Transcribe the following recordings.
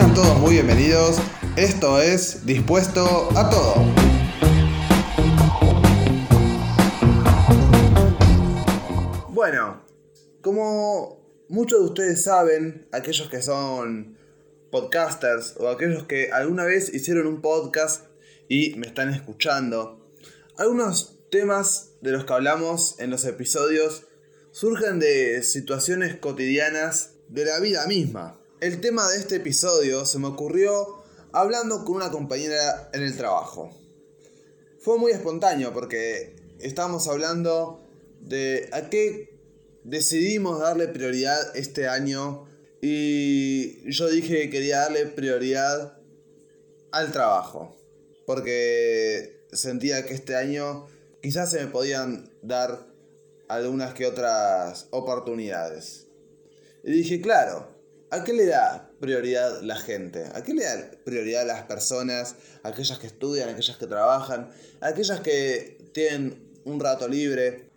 Sean todos muy bienvenidos. Esto es Dispuesto a Todo. Bueno, como muchos de ustedes saben, aquellos que son podcasters o aquellos que alguna vez hicieron un podcast y me están escuchando, algunos temas de los que hablamos en los episodios surgen de situaciones cotidianas de la vida misma. El tema de este episodio se me ocurrió hablando con una compañera en el trabajo. Fue muy espontáneo porque estábamos hablando de a qué decidimos darle prioridad este año y yo dije que quería darle prioridad al trabajo porque sentía que este año quizás se me podían dar algunas que otras oportunidades. Y dije, claro, ¿a qué le da prioridad la gente? ¿A qué le da prioridad las personas? Aquellas que estudian, aquellas que trabajan, aquellas que tienen un rato libre.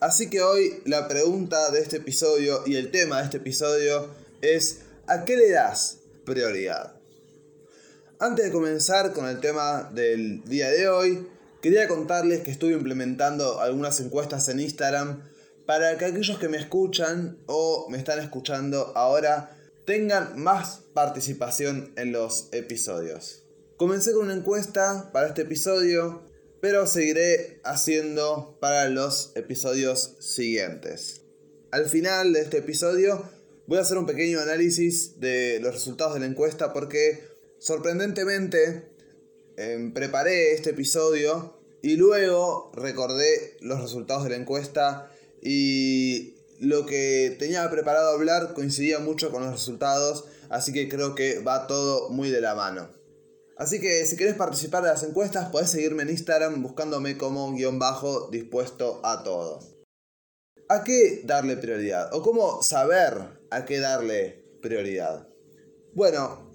Así que hoy la pregunta de este episodio y el tema de este episodio es ¿a qué le das prioridad? Antes de comenzar con el tema del día de hoy, quería contarles que estuve implementando algunas encuestas en Instagram para que aquellos que me escuchan o me están escuchando ahora tengan más participación en los episodios. Comencé con una encuesta para este episodio, pero seguiré haciendo para los episodios siguientes. Al final de este episodio voy a hacer un pequeño análisis de los resultados de la encuesta porque sorprendentemente em, preparé este episodio y luego recordé los resultados de la encuesta y lo que tenía preparado hablar coincidía mucho con los resultados, así que creo que va todo muy de la mano. Así que si querés participar de las encuestas, podés seguirme en Instagram buscándome como guion bajo dispuesto a todo. ¿A qué darle prioridad? ¿O cómo saber a qué darle prioridad? Bueno,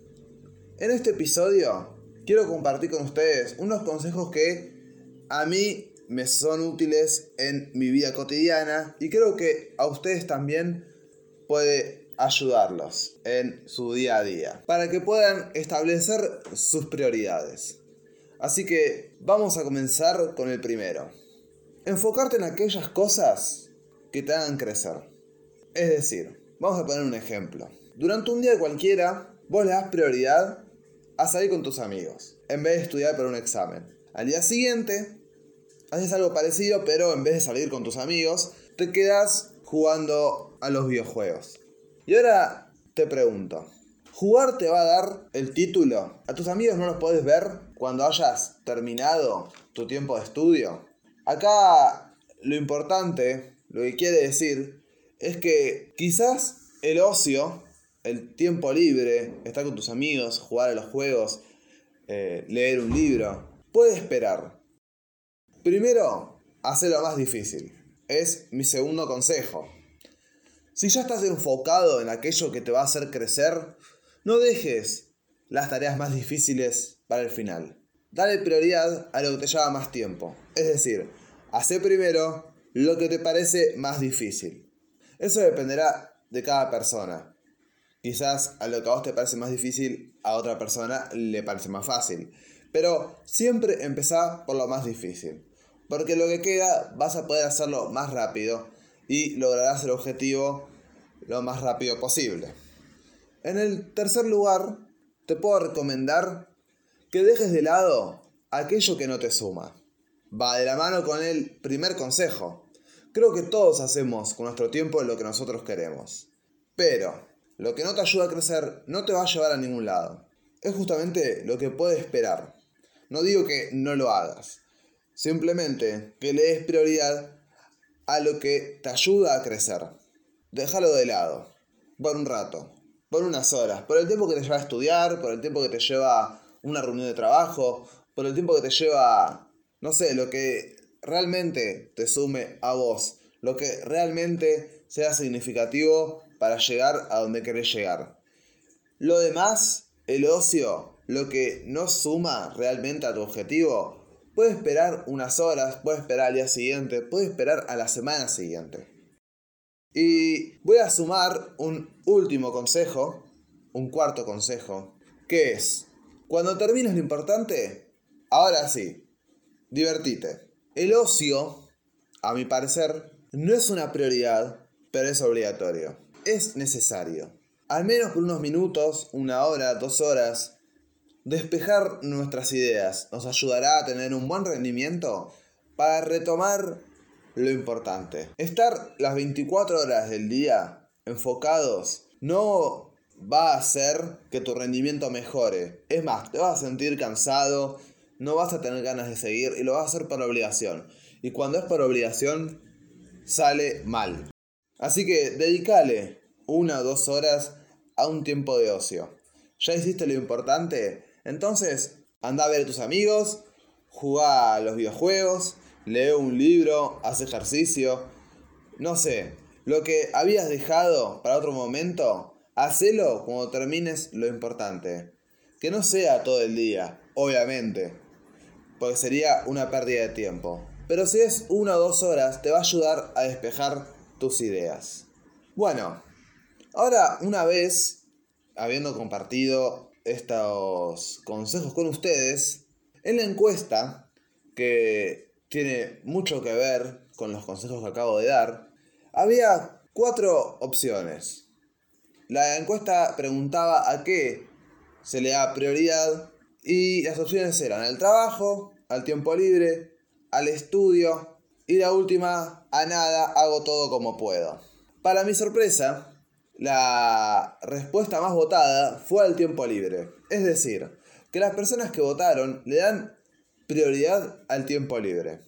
en este episodio quiero compartir con ustedes unos consejos que a mí me son útiles en mi vida cotidiana y creo que a ustedes también puede ayudarlos en su día a día para que puedan establecer sus prioridades. Así que vamos a comenzar con el primero. Enfocarte en aquellas cosas que te hagan crecer. Es decir, vamos a poner un ejemplo. Durante un día cualquiera, vos le das prioridad a salir con tus amigos, en vez de estudiar para un examen. Al día siguiente, haces algo parecido, pero en vez de salir con tus amigos, te quedas jugando a los videojuegos. Y ahora te pregunto, ¿jugar te va a dar el título? ¿A tus amigos no los puedes ver cuando hayas terminado tu tiempo de estudio? Acá lo importante, lo que quiere decir, es que quizás el ocio, el tiempo libre, estar con tus amigos, jugar a los juegos, eh, leer un libro, puede esperar. Primero, lo más difícil. Es mi segundo consejo. Si ya estás enfocado en aquello que te va a hacer crecer, no dejes las tareas más difíciles para el final. Dale prioridad a lo que te lleva más tiempo. Es decir, hace primero lo que te parece más difícil. Eso dependerá de cada persona. Quizás a lo que a vos te parece más difícil, a otra persona le parece más fácil. Pero siempre empezá por lo más difícil porque lo que queda vas a poder hacerlo más rápido y lograrás el objetivo lo más rápido posible. En el tercer lugar, te puedo recomendar que dejes de lado aquello que no te suma. Va de la mano con el primer consejo. Creo que todos hacemos con nuestro tiempo lo que nosotros queremos. Pero lo que no te ayuda a crecer no te va a llevar a ningún lado. Es justamente lo que puedes esperar. No digo que no lo hagas, Simplemente que le des prioridad a lo que te ayuda a crecer. Déjalo de lado, por un rato, por unas horas, por el tiempo que te lleva a estudiar, por el tiempo que te lleva una reunión de trabajo, por el tiempo que te lleva, no sé, lo que realmente te sume a vos, lo que realmente sea significativo para llegar a donde querés llegar. Lo demás, el ocio, lo que no suma realmente a tu objetivo, Puede esperar unas horas, puede esperar al día siguiente, puede esperar a la semana siguiente. Y voy a sumar un último consejo, un cuarto consejo, que es, cuando termines lo importante, ahora sí, divertite. El ocio, a mi parecer, no es una prioridad, pero es obligatorio. Es necesario. Al menos por unos minutos, una hora, dos horas, despejar nuestras ideas nos ayudará a tener un buen rendimiento para retomar lo importante. Estar las 24 horas del día enfocados no va a hacer que tu rendimiento mejore. Es más, te vas a sentir cansado, no vas a tener ganas de seguir y lo vas a hacer por obligación. Y cuando es por obligación, sale mal. Así que dedícale una o dos horas a un tiempo de ocio. ¿Ya hiciste lo importante? Entonces, anda a ver a tus amigos, juega a los videojuegos, lee un libro, haz ejercicio. No sé, lo que habías dejado para otro momento, hacelo cuando termines lo importante. Que no sea todo el día, obviamente porque sería una pérdida de tiempo. Pero si es una o dos horas, te va a ayudar a despejar tus ideas. Bueno, ahora una vez habiendo compartido estos consejos con ustedes, en la encuesta, que tiene mucho que ver con los consejos que acabo de dar, había cuatro opciones. La encuesta preguntaba a qué se le da prioridad y las opciones eran al trabajo, al tiempo libre, al estudio y la última, a nada, hago todo como puedo. Para mi sorpresa, la respuesta más votada fue al tiempo libre. Es decir, que las personas que votaron le dan prioridad al tiempo libre.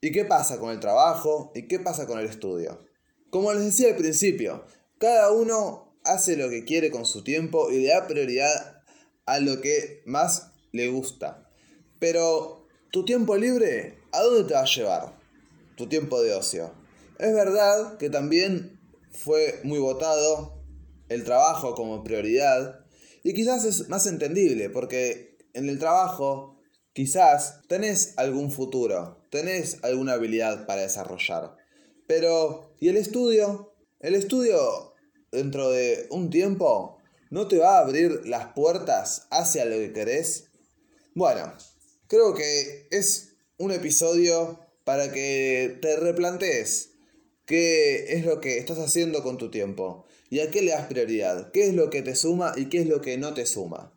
¿Y qué pasa con el trabajo? ¿Y qué pasa con el estudio? Como les decía al principio, cada uno hace lo que quiere con su tiempo y le da prioridad a lo que más le gusta. Pero, ¿tu tiempo libre a dónde te va a llevar? Tu tiempo de ocio. Es verdad que también fue muy votado el trabajo como prioridad y quizás es más entendible porque en el trabajo quizás tenés algún futuro, tenés alguna habilidad para desarrollar. Pero, ¿y el estudio? El estudio dentro de un tiempo no te va a abrir las puertas hacia lo que querés bueno, creo que es un episodio para que te replantees qué es lo que estás haciendo con tu tiempo y a qué le das prioridad, qué es lo que te suma y qué es lo que no te suma.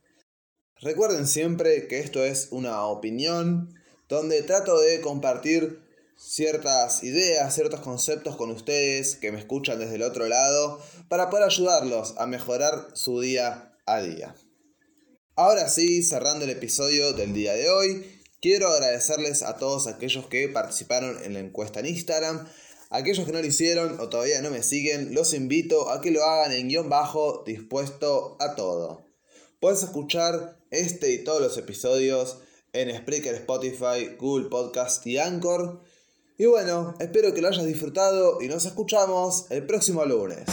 Recuerden siempre que esto es una opinión donde trato de compartir ciertas ideas, ciertos conceptos con ustedes que me escuchan desde el otro lado para poder ayudarlos a mejorar su día a día. Ahora sí, cerrando el episodio del día de hoy, quiero agradecerles a todos aquellos que participaron en la encuesta en Instagram. Aquellos que no lo hicieron o todavía no me siguen, los invito a que lo hagan en guion bajo, dispuesto a todo. Puedes escuchar este y todos los episodios en Spreaker, Spotify, Google Podcast y Anchor. Y bueno, espero que lo hayas disfrutado y nos escuchamos el próximo lunes.